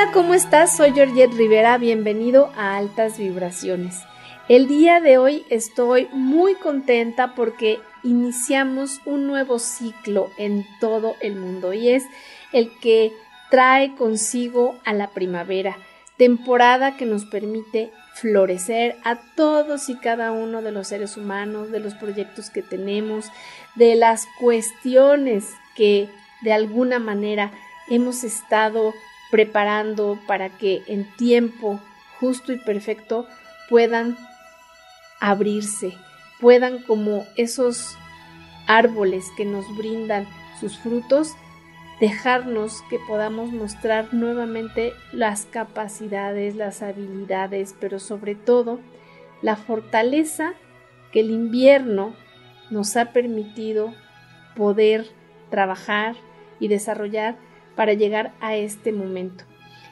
Hola, ¿cómo estás? Soy Georgette Rivera, bienvenido a Altas Vibraciones. El día de hoy estoy muy contenta porque iniciamos un nuevo ciclo en todo el mundo y es el que trae consigo a la primavera, temporada que nos permite florecer a todos y cada uno de los seres humanos, de los proyectos que tenemos, de las cuestiones que de alguna manera hemos estado preparando para que en tiempo justo y perfecto puedan abrirse, puedan como esos árboles que nos brindan sus frutos, dejarnos que podamos mostrar nuevamente las capacidades, las habilidades, pero sobre todo la fortaleza que el invierno nos ha permitido poder trabajar y desarrollar para llegar a este momento.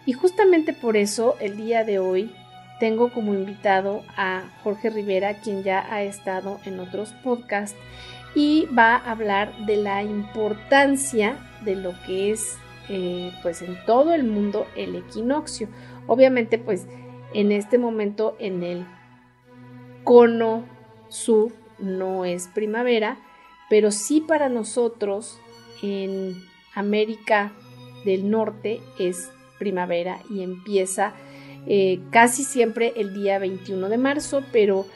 Y justamente por eso el día de hoy tengo como invitado a Jorge Rivera, quien ya ha estado en otros podcasts y va a hablar de la importancia de lo que es eh, pues en todo el mundo el equinoccio. Obviamente pues en este momento en el cono sur no es primavera, pero sí para nosotros en América del norte es primavera y empieza eh, casi siempre el día 21 de marzo, pero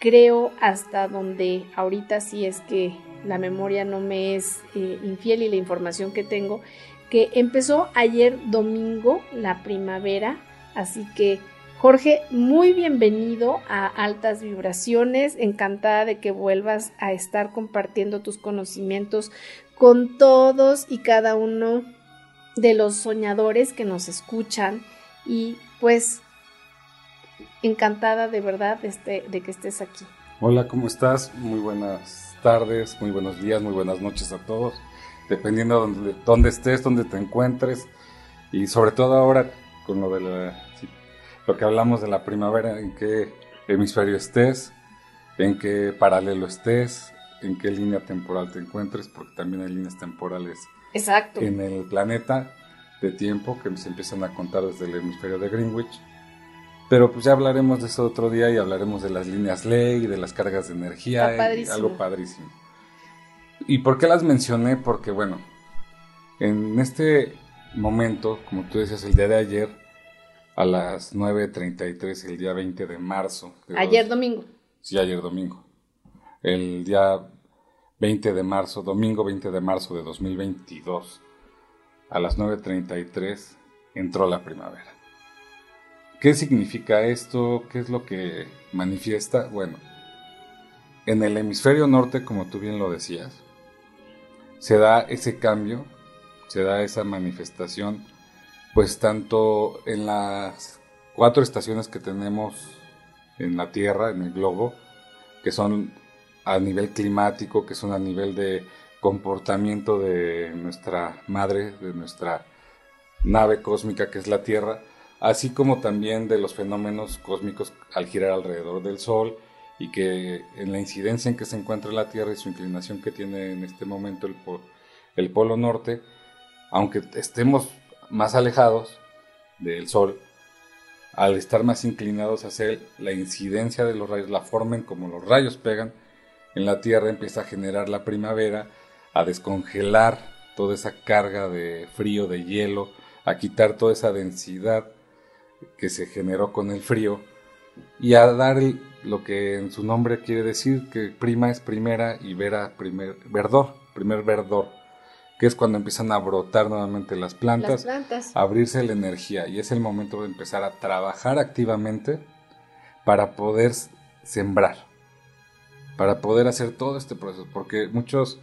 creo hasta donde ahorita sí es que la memoria no me es eh, infiel y la información que tengo, que empezó ayer domingo la primavera, así que Jorge, muy bienvenido a Altas Vibraciones, encantada de que vuelvas a estar compartiendo tus conocimientos con todos y cada uno de los soñadores que nos escuchan y pues encantada de verdad de, este, de que estés aquí. Hola, ¿cómo estás? Muy buenas tardes, muy buenos días, muy buenas noches a todos, dependiendo de dónde, estés, dónde te encuentres y sobre todo ahora con lo de la, lo que hablamos de la primavera, en qué hemisferio estés, en qué paralelo estés, en qué línea temporal te encuentres, porque también hay líneas temporales Exacto. en el planeta de tiempo que se empiezan a contar desde el hemisferio de Greenwich. Pero pues ya hablaremos de eso otro día y hablaremos de las líneas ley, de las cargas de energía, algo padrísimo. ¿Y por qué las mencioné? Porque bueno, en este momento, como tú decías, el día de ayer, a las 9.33, el día 20 de marzo. ayer domingo. Sí, ayer domingo. El día 20 de marzo, domingo 20 de marzo de 2022, a las 9.33, entró la primavera. ¿Qué significa esto? ¿Qué es lo que manifiesta? Bueno, en el hemisferio norte, como tú bien lo decías, se da ese cambio, se da esa manifestación, pues tanto en las cuatro estaciones que tenemos en la Tierra, en el globo, que son a nivel climático, que son a nivel de comportamiento de nuestra madre, de nuestra nave cósmica que es la Tierra, así como también de los fenómenos cósmicos al girar alrededor del Sol y que en la incidencia en que se encuentra la Tierra y su inclinación que tiene en este momento el, el Polo Norte, aunque estemos más alejados del Sol, al estar más inclinados hacia él, la incidencia de los rayos, la forma en como los rayos pegan, en la Tierra empieza a generar la primavera, a descongelar toda esa carga de frío, de hielo, a quitar toda esa densidad que se generó con el frío y a dar lo que en su nombre quiere decir que prima es primera y vera primer verdor, primer verdor, que es cuando empiezan a brotar nuevamente las plantas, las plantas. a abrirse la energía y es el momento de empezar a trabajar activamente para poder sembrar para poder hacer todo este proceso, porque muchos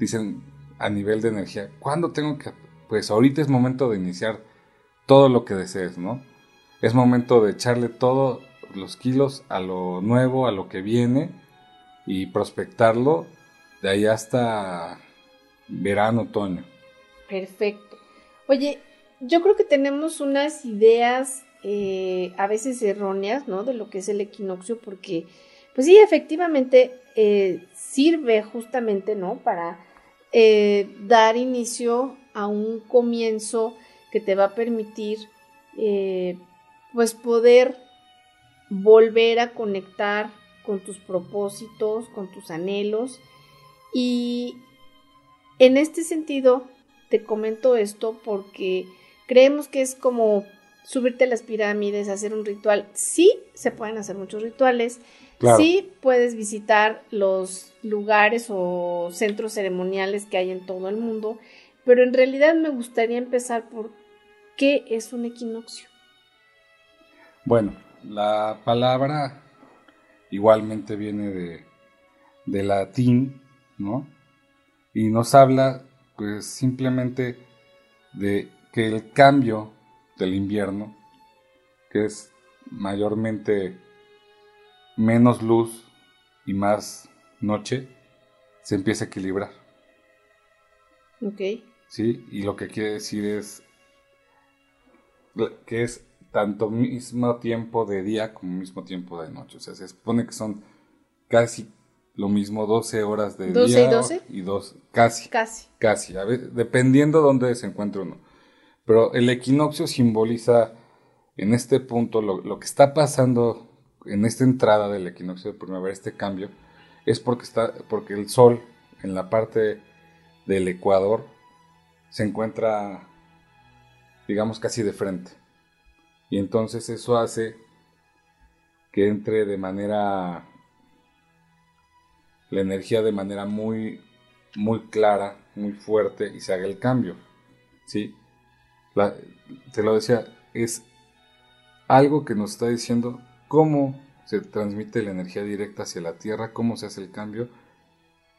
dicen a nivel de energía, ¿cuándo tengo que? Pues ahorita es momento de iniciar todo lo que desees, ¿no? Es momento de echarle todos los kilos a lo nuevo, a lo que viene y prospectarlo de ahí hasta verano, otoño. Perfecto. Oye, yo creo que tenemos unas ideas eh, a veces erróneas, ¿no? De lo que es el equinoccio, porque pues sí, efectivamente eh, sirve justamente, ¿no? Para eh, dar inicio a un comienzo que te va a permitir eh, pues poder volver a conectar con tus propósitos, con tus anhelos. Y en este sentido, te comento esto porque creemos que es como subirte a las pirámides, hacer un ritual. Sí, se pueden hacer muchos rituales. Sí, puedes visitar los lugares o centros ceremoniales que hay en todo el mundo, pero en realidad me gustaría empezar por qué es un equinoccio. Bueno, la palabra igualmente viene de, de latín, ¿no? Y nos habla, pues, simplemente de que el cambio del invierno, que es mayormente menos luz y más noche, se empieza a equilibrar. Ok. Sí, y lo que quiere decir es que es tanto mismo tiempo de día como mismo tiempo de noche. O sea, se supone que son casi lo mismo 12 horas de día. y 12? Y dos, casi. Casi. Casi, a ver, dependiendo dónde se encuentre uno. Pero el equinoccio simboliza en este punto lo, lo, que está pasando en esta entrada del equinoccio de primavera, este cambio, es porque, está, porque el sol en la parte del ecuador se encuentra, digamos, casi de frente. Y entonces eso hace que entre de manera, la energía de manera muy, muy clara, muy fuerte y se haga el cambio. ¿Sí? te lo decía, es algo que nos está diciendo cómo se transmite la energía directa hacia la Tierra, cómo se hace el cambio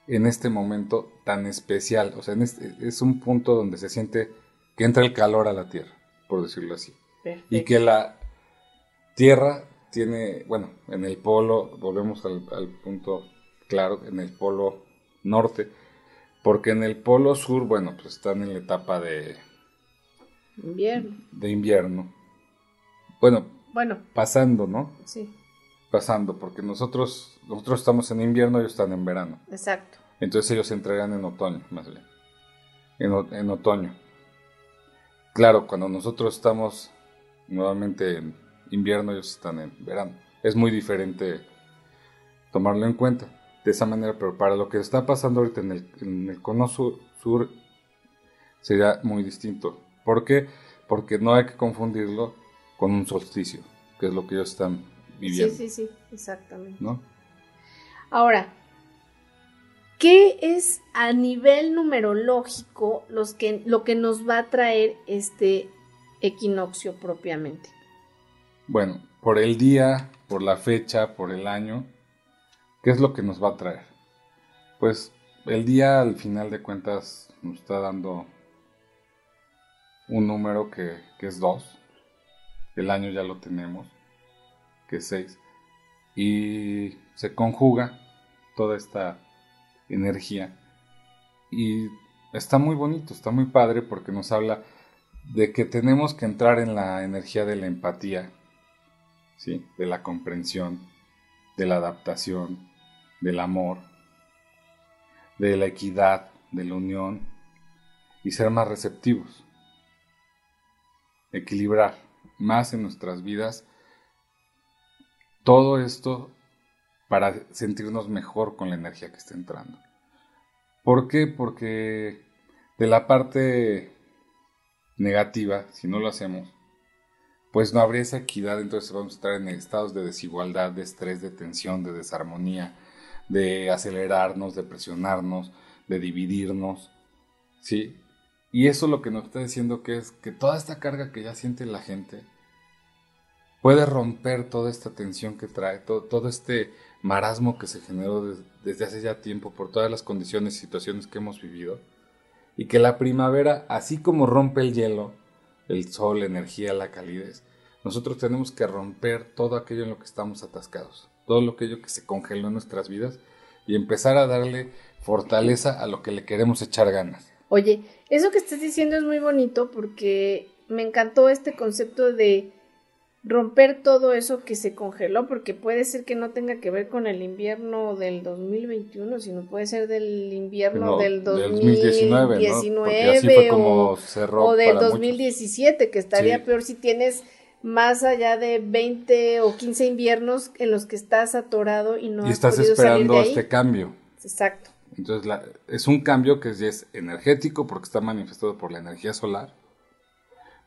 en este momento tan especial. O sea, este, es un punto donde se siente que entra el calor a la Tierra, por decirlo así. Y que la Tierra tiene, bueno, en el polo, volvemos al, al punto claro, en el polo norte, porque en el polo sur, bueno, pues están en la etapa de invierno. De invierno. Bueno, bueno. pasando, ¿no? Sí. Pasando, porque nosotros, nosotros estamos en invierno, ellos están en verano. Exacto. Entonces ellos entrarían en otoño, más bien. En, en otoño. Claro, cuando nosotros estamos nuevamente en invierno, ellos están en verano. Es muy diferente tomarlo en cuenta de esa manera, pero para lo que está pasando ahorita en el, en el cono sur, sur sería muy distinto. ¿Por qué? Porque no hay que confundirlo con un solsticio, que es lo que ellos están viviendo. Sí, sí, sí, exactamente. ¿No? Ahora, ¿qué es a nivel numerológico los que, lo que nos va a traer este equinoccio propiamente? Bueno, por el día, por la fecha, por el año, ¿qué es lo que nos va a traer? Pues el día al final de cuentas nos está dando un número que, es 2. El año ya lo tenemos, que es 6. Y se conjuga toda esta energía. Y está muy bonito, está muy padre porque nos habla de que tenemos que entrar en la energía de la empatía, ¿sí? de la comprensión, de la adaptación, del amor, de la equidad, de la unión y ser más receptivos equilibrar más en nuestras vidas todo esto para sentirnos mejor con la energía que está entrando. ¿Por qué? Porque de la parte negativa, si no lo hacemos, pues no habría esa equidad, entonces vamos a estar en estados de desigualdad, de estrés, de tensión, de desarmonía, de acelerarnos, de presionarnos, de dividirnos, ¿sí? Y eso lo que nos está diciendo que es que toda esta carga que ya siente la gente puede romper toda esta tensión que trae, todo, este marasmo que se generó desde hace ya tiempo por todas las condiciones y situaciones que hemos vivido. Y que la primavera, así como rompe el hielo, el sol, la energía, la calidez, nosotros tenemos que romper todo aquello en lo que estamos atascados, todo aquello que se congeló en nuestras vidas y empezar a darle fortaleza a lo que le queremos echar ganas. Oye, eso que estás diciendo es muy bonito porque me encantó este concepto de romper todo eso que se congeló, porque puede ser que no tenga que ver con el invierno del 2021, sino puede ser del invierno del 2019, o, del 2017, que estaría peor si tienes más allá de 20 o 15 inviernos en los que estás atorado y no y estás esperando este cambio. Exacto. Entonces es un cambio que es energético porque está manifestado por la energía solar.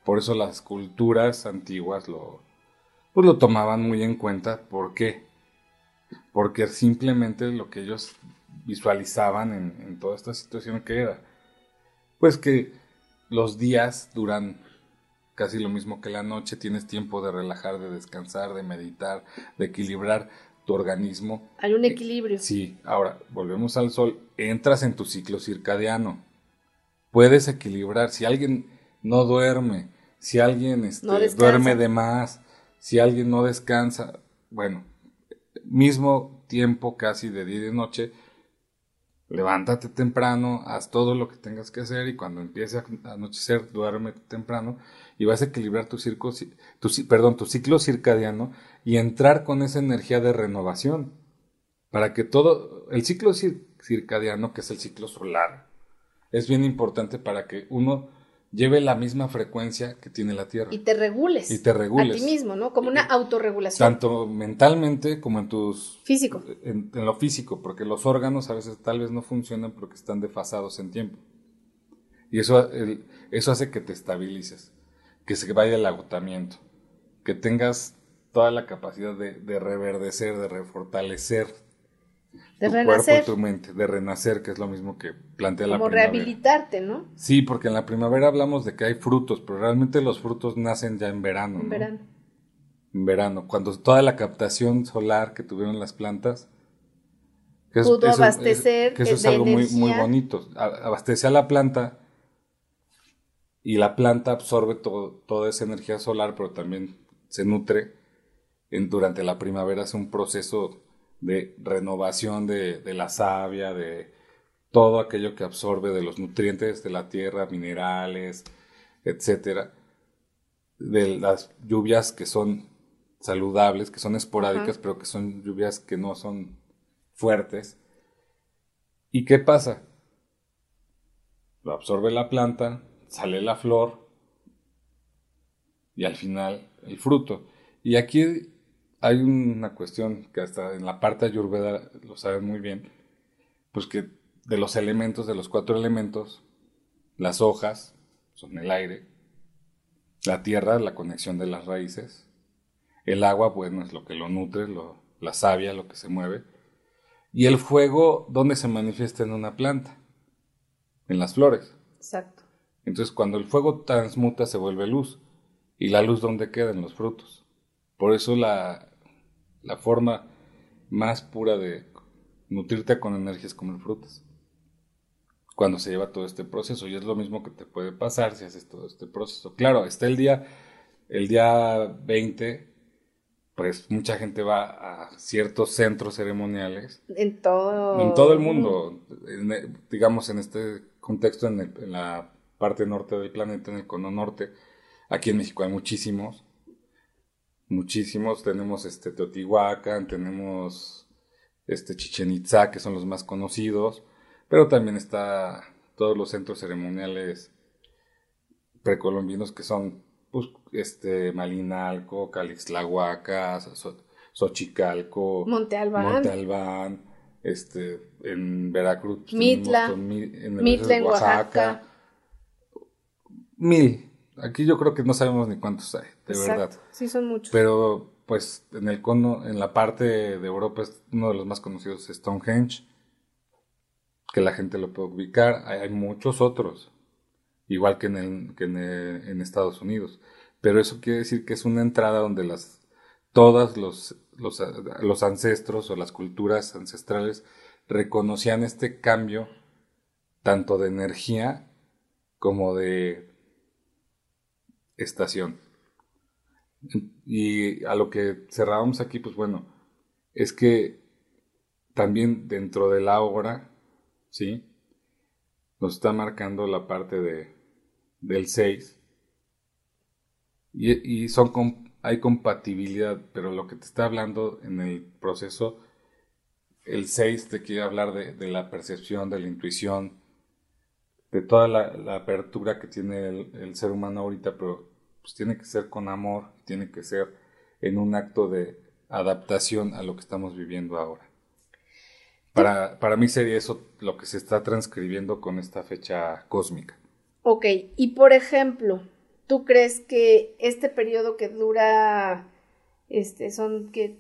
Por eso las culturas antiguas lo, pues lo tomaban muy en cuenta. ¿Por qué? Porque simplemente lo que ellos visualizaban en, en toda esta situación que era, pues que los días duran casi lo mismo que la noche, tienes tiempo de relajar, de descansar, de meditar, de equilibrar tu organismo. Hay un equilibrio. Sí, ahora volvemos al sol, entras en tu ciclo circadiano. Puedes equilibrar. Si alguien no duerme, si alguien este, duerme de más, si alguien no descansa, bueno, mismo tiempo casi de día y de noche, levántate temprano, haz todo lo que tengas que hacer y cuando empiece a anochecer, duerme temprano y vas a equilibrar tu, circo, tu, ciclo circadiano y entrar con esa energía de renovación para que todo, el ciclo circadiano, que es el ciclo solar, es bien importante para que uno lleve la misma frecuencia que tiene la Tierra. Y te regules. Y te regules. A ti mismo, ¿no? Como una autorregulación. Tanto mentalmente como en tus... Físico. En, en, lo físico, porque los órganos a veces tal vez no funcionan porque están desfasados en tiempo. Y eso, eso hace que te estabilices que se vaya el agotamiento, que tengas toda la capacidad de, reverdecer, de refortalecer de tu renacer. cuerpo y tu mente, de renacer, que es lo mismo que plantea la primavera. Como rehabilitarte, ¿no? Sí, porque en la primavera hablamos de que hay frutos, pero realmente los frutos nacen ya en verano. En verano. En verano, cuando toda la captación solar que tuvieron las plantas que pudo abastecer. que eso es algo muy, muy bonito. Abastece a la planta y la planta absorbe toda esa energía solar, pero también se nutre. En, durante la primavera hace un proceso de renovación de, la savia, de todo aquello que absorbe de los nutrientes de la tierra, minerales, etcétera, de las lluvias que son saludables, que son esporádicas, pero que son lluvias que no son fuertes. ¿Y qué pasa? Lo absorbe la planta, sale la flor y al final el fruto. Y aquí hay una cuestión que hasta en la parte ayurveda lo saben muy bien, pues que de los elementos, de los cuatro elementos, las hojas son el aire, la tierra, la conexión de las raíces, el agua, bueno, es lo que lo nutre, lo, la savia, lo que se mueve, y el fuego, ¿dónde se manifiesta en una planta? En las flores. Exacto. Entonces cuando el fuego transmuta se vuelve luz. ¿Y la luz dónde queda? En los frutos. Por eso la, la forma más pura de nutrirte con energías como el frutas. Cuando se lleva todo este proceso. Y es lo mismo que te puede pasar si haces todo este proceso. Claro, está el día, el día 20, pues mucha gente va a ciertos centros ceremoniales. En todo. En todo el mundo. digamos, en este contexto, en, en la parte norte del planeta, en el cono norte. Aquí en México hay muchísimos, muchísimos. Tenemos este Teotihuacán, tenemos este Chichen Itza, que son los más conocidos, pero también está todos los centros ceremoniales precolombinos que son pues, este Malinalco, Calixtlahuaca, Xochicalco, Monte Albán, Monte Albán este, en Veracruz, pues, Mitla, en, en Oaxaca. Mil. Aquí yo creo que no sabemos ni cuántos hay, de verdad. Sí, son muchos. Pero, pues, en el cono, en la parte de Europa, es uno de los más conocidos Stonehenge, que la gente lo puede ubicar. Hay, muchos otros, igual que, en, que en, Estados Unidos. Pero eso quiere decir que es una entrada donde las, todas los, los, los ancestros o las culturas ancestrales reconocían este cambio tanto de energía como de estación. Y a lo que cerrábamos aquí, pues bueno, es que también dentro de la obra, ¿sí? Nos está marcando la parte de, del 6. Y, son hay compatibilidad, pero lo que te está hablando en el proceso, el 6 te quiere hablar de, de la percepción, de la intuición, de toda la, apertura que tiene el, ser humano ahorita, pero pues tiene que ser con amor, tiene que ser en un acto de adaptación a lo que estamos viviendo ahora. Para, para mí sería eso lo que se está transcribiendo con esta fecha cósmica. Ok, y por ejemplo, ¿tú crees que este periodo que dura, este, son que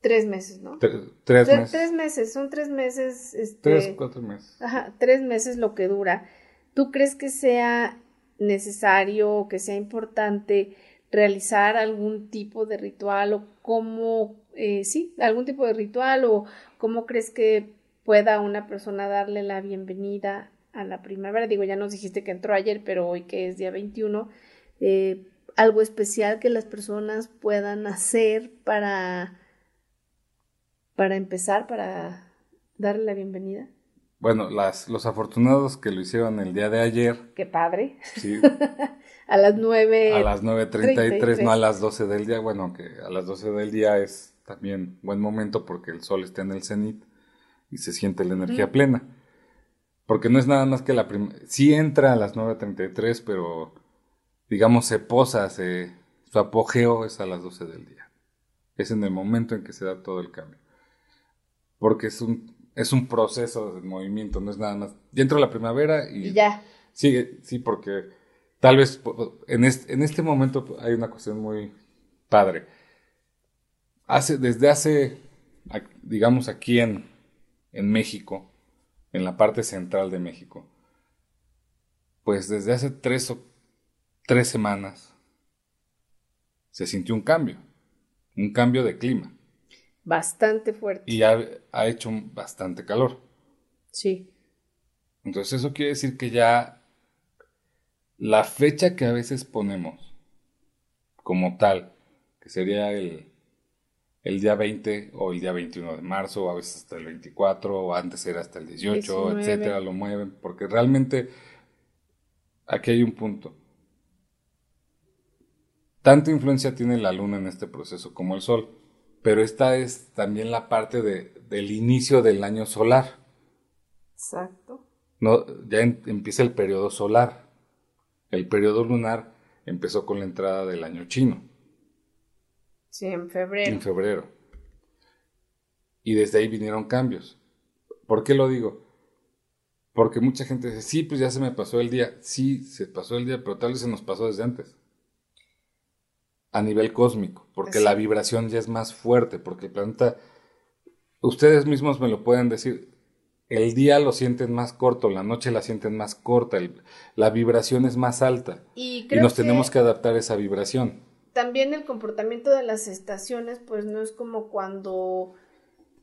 tres meses, ¿no? tres meses. Tres meses, son tres meses. Este, tres, cuatro meses. Ajá, tres meses lo que dura. ¿Tú crees que sea necesario o que sea importante realizar algún tipo de ritual o cómo, eh, sí, algún tipo de ritual o cómo crees que pueda una persona darle la bienvenida a la primavera? Digo, ya nos dijiste que entró ayer, pero hoy que es día 21, eh, algo especial que las personas puedan hacer para, para empezar, para darle la bienvenida. Bueno, las, los afortunados que lo hicieron el día de ayer. Qué padre. Sí. a las nueve. A las 9.33, no a las 12 del día. Bueno, que a las 12 del día es también buen momento porque el sol está en el cenit y se siente la energía plena. Porque no es nada más que la primera. Sí entra a las 9.33, pero digamos se posa, se, su apogeo es a las 12 del día. Es en el momento en que se da todo el cambio. Porque es un, es un proceso de movimiento, no es nada más. Ya entró la primavera y, ya. Sí, sí, porque tal vez en este, en este momento hay una cuestión muy padre. Hace, desde hace, digamos aquí en, en México, en la parte central de México, pues desde hace tres o tres semanas se sintió un cambio, un cambio de clima bastante fuerte. Y ha, ha hecho bastante calor. Sí. Entonces eso quiere decir que ya la fecha que a veces ponemos como tal, que sería el, el día 20 o el día 21 de marzo, o a veces hasta el 24, o antes era hasta el 18, etcétera, lo mueven, porque realmente aquí hay un punto. Tanta influencia tiene la luna en este proceso como el sol pero esta es también la parte de, del inicio del año solar. Exacto. No, ya empieza el periodo solar. El periodo lunar empezó con la entrada del año chino. Sí, en febrero. En febrero. Y desde ahí vinieron cambios. ¿Por qué lo digo? Porque mucha gente dice, sí, pues ya se me pasó el día. Sí, se pasó el día, pero tal vez se nos pasó desde antes a nivel cósmico, porque la vibración ya es más fuerte, porque el planeta, ustedes mismos me lo pueden decir, el día lo sienten más corto, la noche la sienten más corta, la vibración es más alta y, nos tenemos que adaptar a esa vibración. También el comportamiento de las estaciones, pues no es como cuando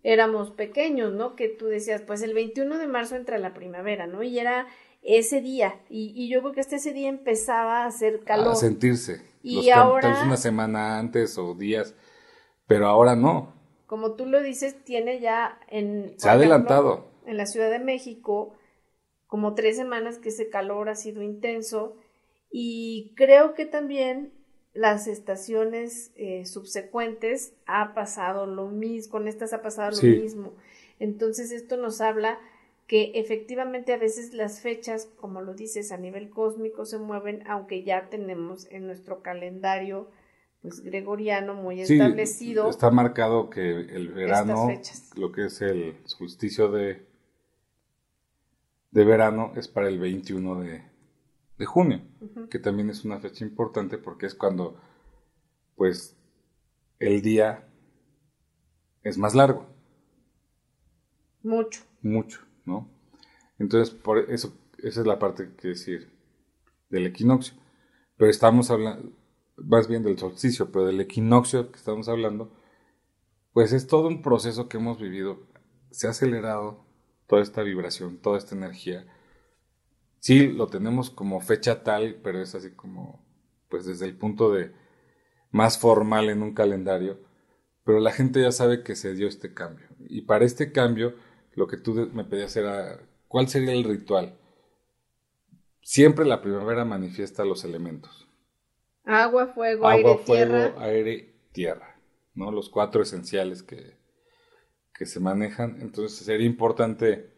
éramos pequeños, ¿no? Que tú decías, pues el 21 de marzo entra la primavera, ¿no? Y era ese día, y, y yo creo que hasta ese día empezaba a hacer calor. A sentirse y ahora... una semana antes o días, pero ahora no. Como tú lo dices, tiene ya en... Se ha adelantado. En la Ciudad de México, como tres semanas que ese calor ha sido intenso y creo que también las estaciones eh, subsecuentes ha pasado lo mismo, con estas ha pasado lo mismo. Entonces esto nos habla que efectivamente a veces las fechas, como lo dices, a nivel cósmico se mueven, aunque ya tenemos en nuestro calendario pues gregoriano muy establecido. Está marcado que el verano, lo que es el solsticio de, de verano, es para el 21 de, de junio, que también es una fecha importante porque es cuando pues el día es más largo. Mucho. Mucho. ¿no? Entonces, por eso, esa es la parte que decir del equinoccio. Pero estamos hablando, más bien del solsticio, pero del equinoccio que estamos hablando, pues es todo un proceso que hemos vivido. Se ha acelerado toda esta vibración, toda esta energía. Sí, lo tenemos como fecha tal, pero es así como, pues desde el punto de más formal en un calendario, pero la gente ya sabe que se dio este cambio. Y para este cambio, lo que tú me pedías era, ¿cuál sería el ritual? Siempre la primavera manifiesta los elementos. Agua, fuego, aire, fuego, aire, tierra, ¿no? Los cuatro esenciales que, que se manejan. Entonces sería importante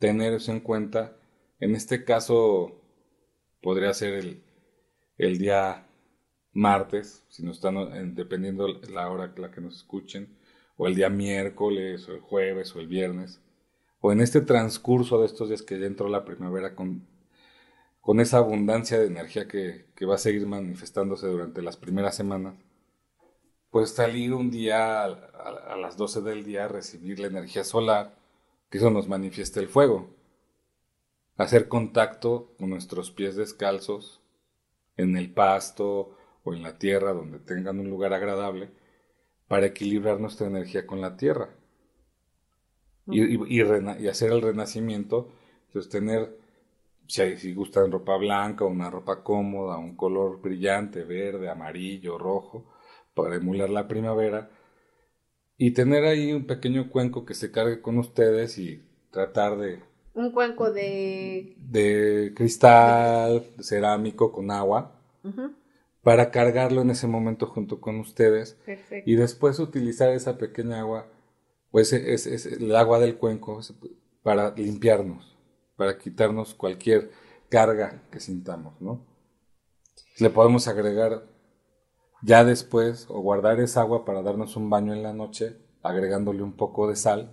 tener eso en cuenta. En este caso podría ser el, el día martes, si no están dependiendo la hora la que nos escuchen, o el día miércoles, o el jueves, o el viernes, o en este transcurso de estos días que ya entró la primavera con, con esa abundancia de energía que, que va a seguir manifestándose durante las primeras semanas, pues salir un día a, a, las 12 del día a recibir la energía solar, que eso nos manifieste el fuego. Hacer contacto con nuestros pies descalzos en el pasto o en la tierra donde tengan un lugar agradable para equilibrar nuestra energía con la tierra. Y, y, hacer el renacimiento, entonces tener, si, si gustan ropa blanca, una ropa cómoda, un color brillante, verde, amarillo, rojo, para emular la primavera, y tener ahí un pequeño cuenco que se cargue con ustedes y tratar de... Un cuenco de... De cristal, cerámico, con agua para cargarlo en ese momento junto con ustedes. Y después utilizar esa pequeña agua o ese, ese, el agua del cuenco para limpiarnos, para quitarnos cualquier carga que sintamos, ¿no? Le podemos agregar ya después o guardar esa agua para darnos un baño en la noche, agregándole un poco de sal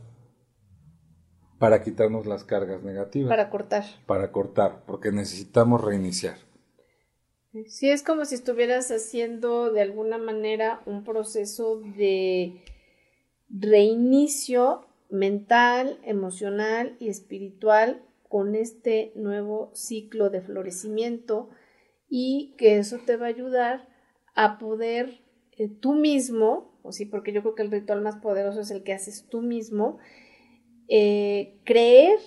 para quitarnos las cargas negativas. Para cortar. Para cortar, porque necesitamos reiniciar. Sí, es como si estuvieras haciendo de alguna manera un proceso de reinicio mental, emocional y espiritual con este nuevo ciclo de florecimiento y que eso te va a ayudar a poder eh, tú mismo, o sí, porque yo creo que el ritual más poderoso es el que haces tú mismo, eh, creer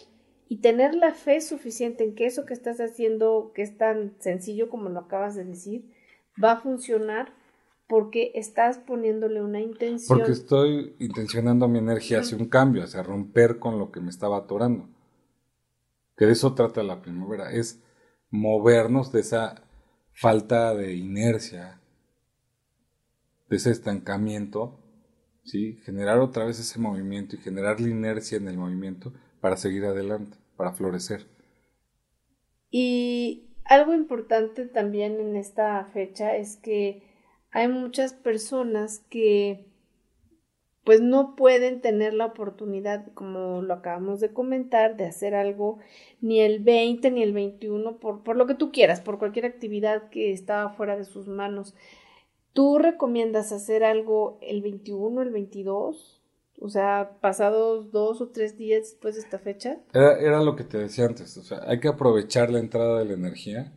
y tener la fe suficiente en que eso que estás haciendo, que es tan sencillo como lo acabas de decir, va a funcionar porque estás poniéndole una intención. Porque estoy intencionando mi energía hacia un cambio, hacia romper con lo que me estaba atorando. Que de eso trata la primavera, es movernos de esa falta de inercia, de ese estancamiento, ¿sí? generar otra vez ese movimiento y generar la inercia en el movimiento para seguir adelante, para florecer. Y algo importante también en esta fecha es que hay muchas personas que pues no pueden tener la oportunidad, como lo acabamos de comentar, de hacer algo ni el 20 ni el 21 por, por lo que tú quieras, por cualquier actividad que estaba fuera de sus manos. ¿Tú recomiendas hacer algo el 21, el 22? O sea, pasados dos o tres días después de esta fecha. Era, lo que te decía antes, o sea, hay que aprovechar la entrada de la energía.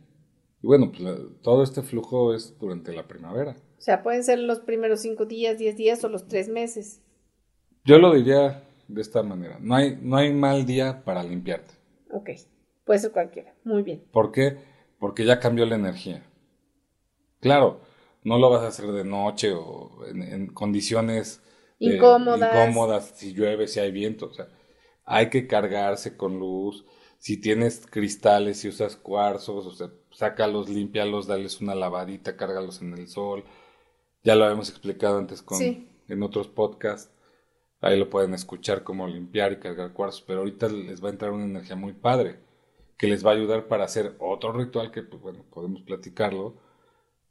Y bueno, pues todo este flujo es durante la primavera. O sea, pueden ser los primeros cinco días, diez días o los tres meses. Yo lo diría de esta manera. No hay, no hay mal día para limpiarte. Ok, puede ser cualquiera. Muy bien. ¿Por qué? Porque ya cambió la energía. Claro, no lo vas a hacer de noche o en condiciones incómodas. incómodas, si llueve, si hay viento, o sea, hay que cargarse con luz. Si tienes cristales, si usas cuarzos, o sea, sácalos, límpialos, dales una lavadita, cárgalos en el sol. Ya lo habíamos explicado antes con, en otros podcasts. Ahí lo pueden escuchar cómo limpiar y cargar cuarzos, pero ahorita les va a entrar una energía muy padre que les va a ayudar para hacer otro ritual que, pues, bueno, podemos platicarlo,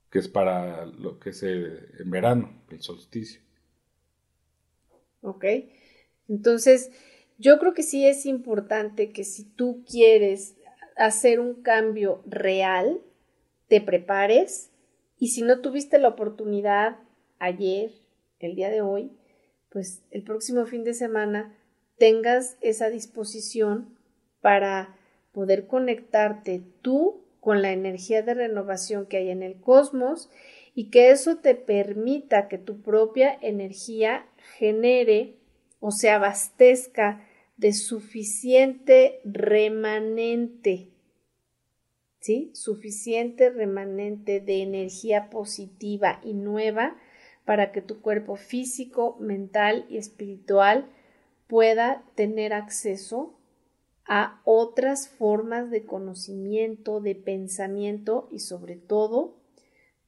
que es para lo que es eh, en verano, el solsticio. ¿ok? Entonces, yo creo que sí es importante que si tú quieres hacer un cambio real, te prepares y si no tuviste la oportunidad ayer, el día de hoy, pues el próximo fin de semana tengas esa disposición para poder conectarte tú con la energía de renovación que hay en el cosmos y que eso te permita que tu propia energía genere o se abastezca de suficiente remanente, ¿sí? Suficiente remanente de energía positiva y nueva para que tu cuerpo físico, mental y espiritual pueda tener acceso a otras formas de conocimiento, de pensamiento y sobre todo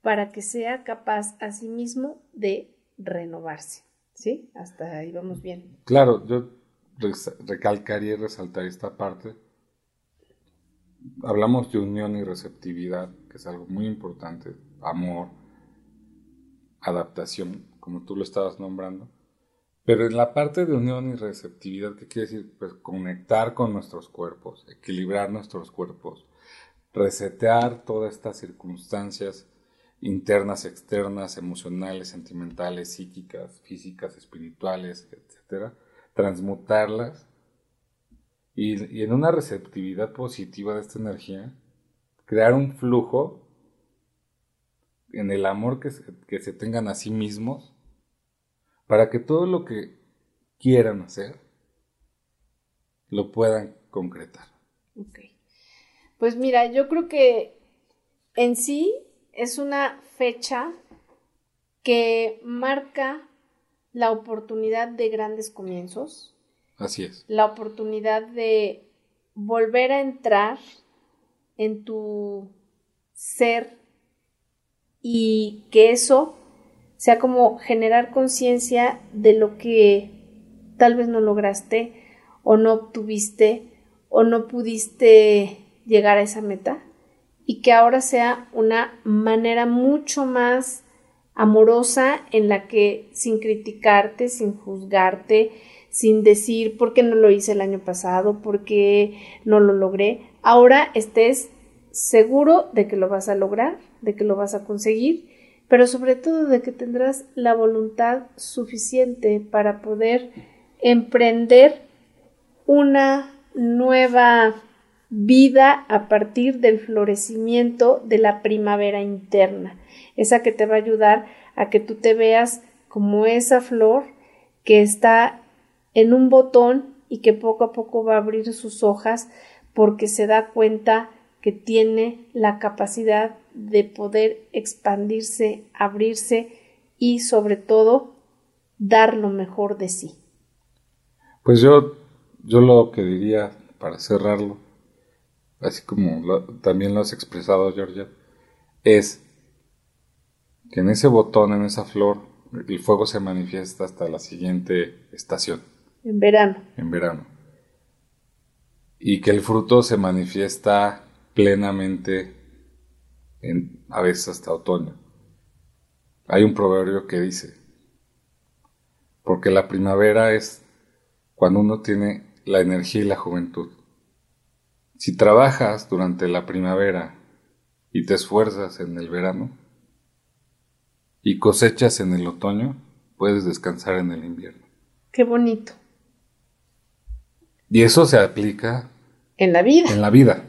para que sea capaz a sí mismo de renovarse. ¿Sí? Hasta ahí vamos bien. Claro, yo recalcaría y resaltar esta parte. Hablamos de unión y receptividad, que es algo muy importante, amor, adaptación, como tú lo estabas nombrando, pero en la parte de unión y receptividad, ¿qué quiere decir? Pues conectar con nuestros cuerpos, equilibrar nuestros cuerpos, resetear todas estas circunstancias internas, externas, emocionales, sentimentales, psíquicas, físicas, espirituales, etcétera, transmutarlas y, en una receptividad positiva de esta energía, crear un flujo en el amor que que se tengan a sí mismos para que todo lo que quieran hacer lo puedan concretar. Ok. Pues mira, yo creo que en sí es una fecha que marca la oportunidad de grandes comienzos. Así es. La oportunidad de volver a entrar en tu ser y que eso sea como generar conciencia de lo que tal vez no lograste o no obtuviste o no pudiste llegar a esa meta y que ahora sea una manera mucho más amorosa en la que sin criticarte, sin juzgarte, sin decir por qué no lo hice el año pasado, por qué no lo logré, ahora estés seguro de que lo vas a lograr, de que lo vas a conseguir, pero sobre todo de que tendrás la voluntad suficiente para poder emprender una nueva vida a partir del florecimiento de la primavera interna, esa que te va a ayudar a que tú te veas como esa flor que está en un botón y que poco a poco va a abrir sus hojas porque se da cuenta que tiene la capacidad de poder expandirse, abrirse y sobre todo dar lo mejor de sí. Pues yo, yo lo que diría para cerrarlo así como también lo has expresado, Georgia, es que en ese botón, en esa flor, el fuego se manifiesta hasta la siguiente estación. En verano. En verano. Y que el fruto se manifiesta plenamente en, a veces hasta otoño. Hay un proverbio que dice, porque la primavera es cuando uno tiene la energía y la juventud. Si trabajas durante la primavera y te esfuerzas en el verano y cosechas en el otoño, puedes descansar en el invierno. Qué bonito. Y eso se aplica en la vida. En la vida,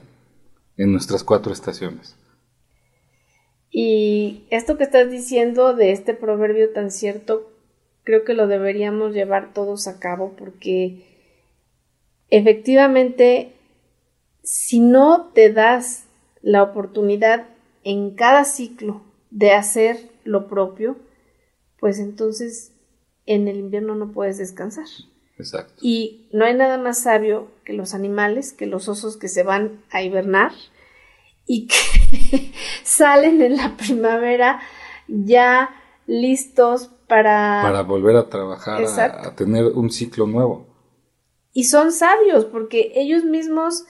en nuestras cuatro estaciones. Y esto que estás diciendo de este proverbio tan cierto, creo que lo deberíamos llevar todos a cabo porque efectivamente si no te das la oportunidad en cada ciclo de hacer lo propio, pues entonces en el invierno no puedes descansar. Exacto. Y no hay nada más sabio que los animales, que los osos que se van a hibernar y que salen en la primavera ya listos para... Para volver a trabajar, a, a tener un ciclo nuevo. Y son sabios porque ellos mismos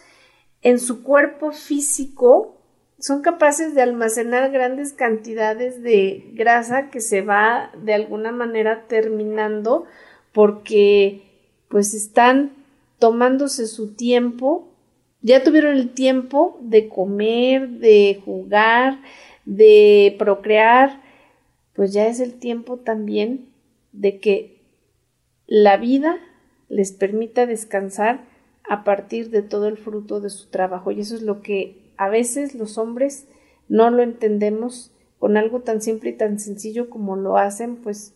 en su cuerpo físico son capaces de almacenar grandes cantidades de grasa que se va de alguna manera terminando porque pues están tomándose su tiempo, ya tuvieron el tiempo de comer, de jugar, de procrear, pues ya es el tiempo también de que la vida les permita descansar a partir de todo el fruto de su trabajo. Y eso es lo que a veces los hombres no lo entendemos con algo tan simple y tan sencillo como lo hacen, pues,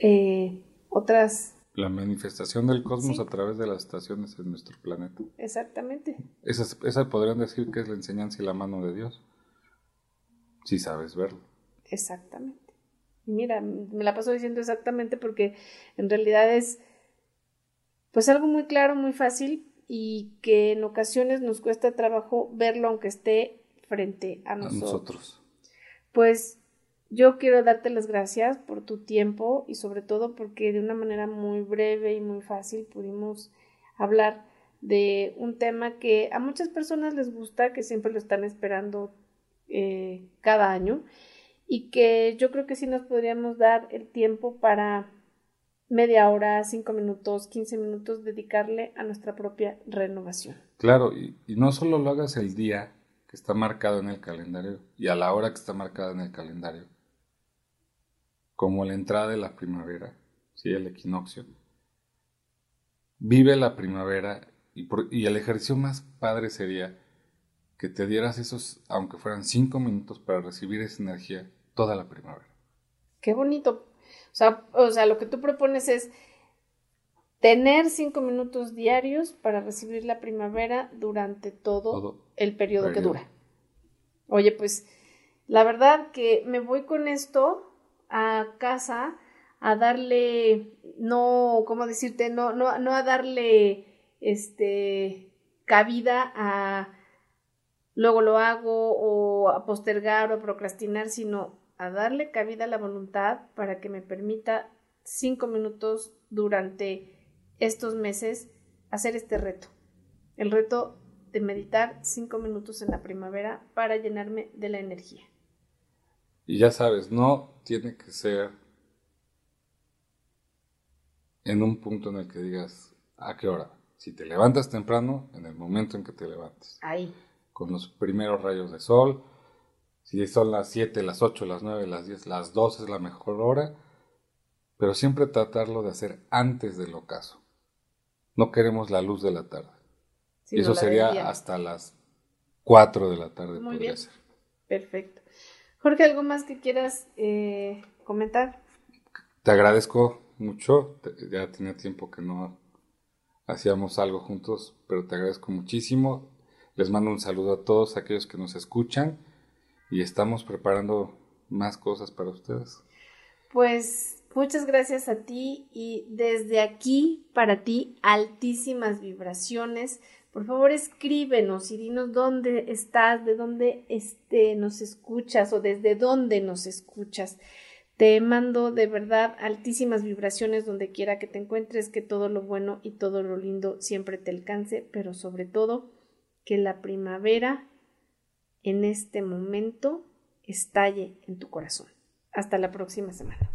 eh, otras. La manifestación del cosmos a través de las estaciones en nuestro planeta. Exactamente. Esa, esa podrían decir que es la enseñanza y la mano de Dios. Si sabes verlo. Exactamente. Y mira, me la paso diciendo exactamente porque en realidad es pues algo muy claro, muy fácil, y que en ocasiones nos cuesta trabajo verlo aunque esté frente a nosotros. Pues yo quiero darte las gracias por tu tiempo y sobre todo porque de una manera muy breve y muy fácil pudimos hablar de un tema que a muchas personas les gusta, que siempre lo están esperando eh, cada año y que yo creo que sí nos podríamos dar el tiempo para media hora, cinco minutos, quince minutos, dedicarle a nuestra propia renovación. Claro, y, no solo lo hagas el día que está marcado en el calendario y a la hora que está marcada en el calendario, como la entrada de la primavera, sí, el equinoccio. Vive la primavera y, y el ejercicio más padre sería que te dieras esos, aunque fueran cinco minutos, para recibir esa energía toda la primavera. Qué bonito o sea, o sea, lo que tú propones es tener cinco minutos diarios para recibir la primavera durante todo, el periodo, que dura. Oye, pues la verdad que me voy con esto a casa a darle, no, ¿cómo decirte? No, no, no a darle, este, cabida a luego lo hago o a postergar o a procrastinar, sino a darle cabida a la voluntad para que me permita cinco minutos durante estos meses hacer este reto. El reto de meditar cinco minutos en la primavera para llenarme de la energía. Y ya sabes, no tiene que ser en un punto en el que digas a qué hora. Si te levantas temprano, en el momento en que te levantes. Ahí. Con los primeros rayos de sol, si son las 7, las 8, las 9, las 10, las 12 es la mejor hora, pero siempre tratarlo de hacer antes del ocaso. No queremos la luz de la tarde. y eso sería hasta las 4 de la tarde. Muy bien. Perfecto. Jorge, ¿algo más que quieras eh, comentar? Te agradezco mucho. Ya tenía tiempo que no hacíamos algo juntos, pero te agradezco muchísimo. Les mando un saludo a todos aquellos que nos escuchan y estamos preparando más cosas para ustedes. Pues muchas gracias a ti y desde aquí para ti altísimas vibraciones. Por favor escríbenos y dinos dónde estás, de dónde este, nos escuchas o desde dónde nos escuchas. Te mando de verdad altísimas vibraciones donde quiera que te encuentres, que todo lo bueno y todo lo lindo siempre te alcance, pero sobre todo que la primavera en este momento estalle en tu corazón. Hasta la próxima semana.